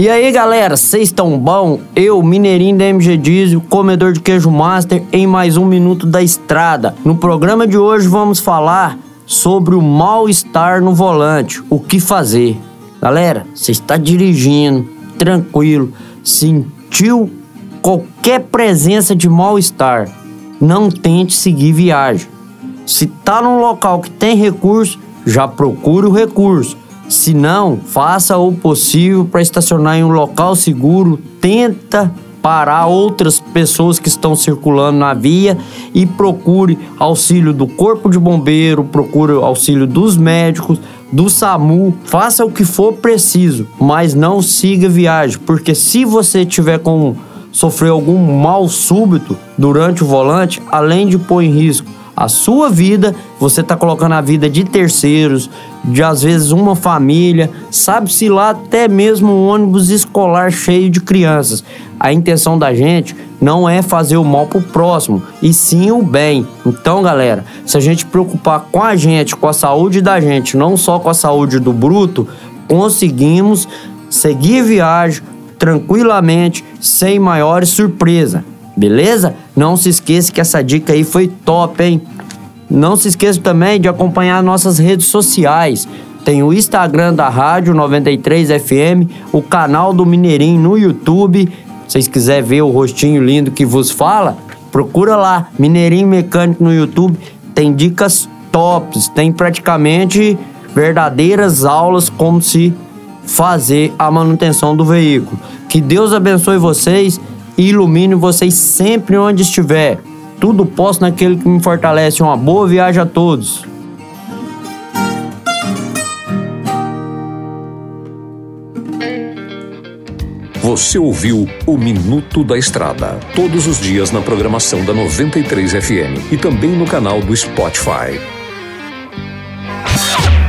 E aí galera, vocês estão bom? Eu, Mineirinho da MG Diesel, comedor de queijo master, em mais um Minuto da Estrada. No programa de hoje vamos falar sobre o mal-estar no volante, o que fazer. Galera, você está dirigindo, tranquilo, sentiu qualquer presença de mal-estar, não tente seguir viagem. Se tá num local que tem recurso, já procure o recurso. Se não, faça o possível para estacionar em um local seguro. Tenta parar outras pessoas que estão circulando na via e procure auxílio do corpo de bombeiro, procure auxílio dos médicos, do SAMU, faça o que for preciso, mas não siga viagem, porque se você tiver com sofrer algum mal súbito durante o volante, além de pôr em risco a sua vida, você está colocando a vida de terceiros, de às vezes uma família, sabe-se lá até mesmo um ônibus escolar cheio de crianças. A intenção da gente não é fazer o mal pro próximo, e sim o bem. Então, galera, se a gente preocupar com a gente, com a saúde da gente, não só com a saúde do bruto, conseguimos seguir viagem tranquilamente, sem maiores surpresas. Beleza? Não se esqueça que essa dica aí foi top, hein? Não se esqueça também de acompanhar nossas redes sociais. Tem o Instagram da Rádio 93 FM, o canal do Mineirinho no YouTube. Se vocês quiserem ver o rostinho lindo que vos fala, procura lá, Mineirinho Mecânico no YouTube. Tem dicas tops, tem praticamente verdadeiras aulas como se fazer a manutenção do veículo. Que Deus abençoe vocês e ilumine vocês sempre onde estiver. Tudo posso naquele que me fortalece. Uma boa viagem a todos. Você ouviu o Minuto da Estrada, todos os dias na programação da 93 FM e também no canal do Spotify.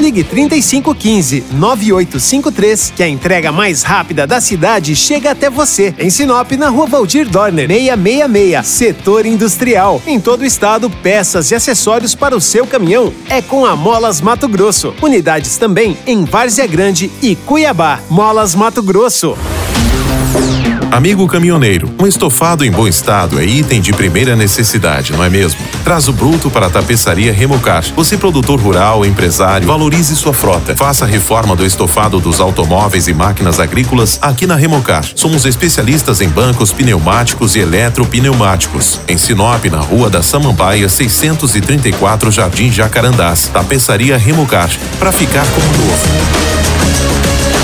Ligue 3515 9853 que a entrega mais rápida da cidade chega até você. Em Sinop, na Rua Valdir Dorner, 666, Setor Industrial. Em todo o estado, peças e acessórios para o seu caminhão é com a Molas Mato Grosso. Unidades também em Várzea Grande e Cuiabá. Molas Mato Grosso. Amigo caminhoneiro, um estofado em bom estado é item de primeira necessidade, não é mesmo? Traz o bruto para a tapeçaria Remocar. Você, produtor rural, empresário, valorize sua frota. Faça a reforma do estofado dos automóveis e máquinas agrícolas aqui na Remocar. Somos especialistas em bancos pneumáticos e eletropneumáticos. Em Sinop, na Rua da Samambaia, 634 Jardim Jacarandás. Tapeçaria Remocar. Para ficar como novo.